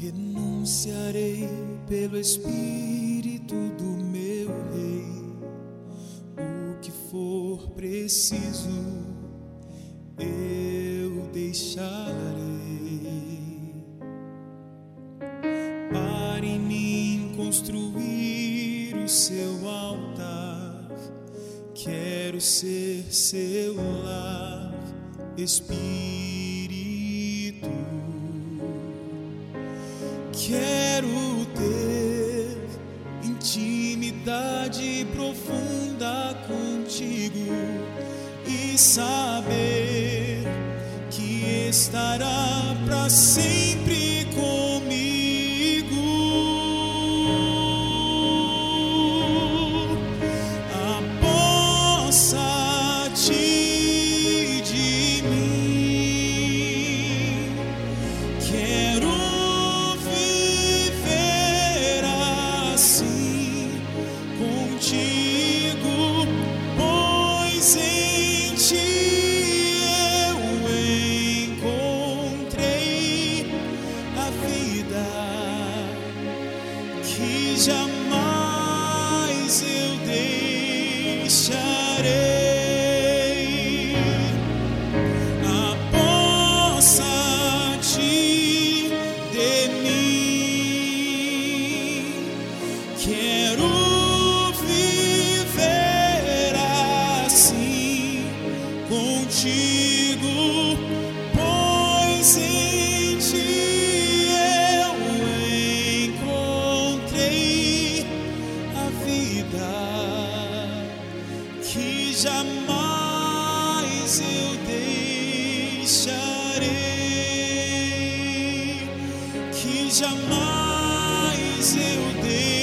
Renunciarei pelo Espírito do meu Rei, o que for preciso eu deixarei. Para em mim construir o seu altar, quero ser seu lar, Espírito. E saber que estará para sempre comigo. A poça ti de mim. Quero viver assim contigo, que jamais eu deixarei. Apossa-te de mim. Jamais eu deixarei.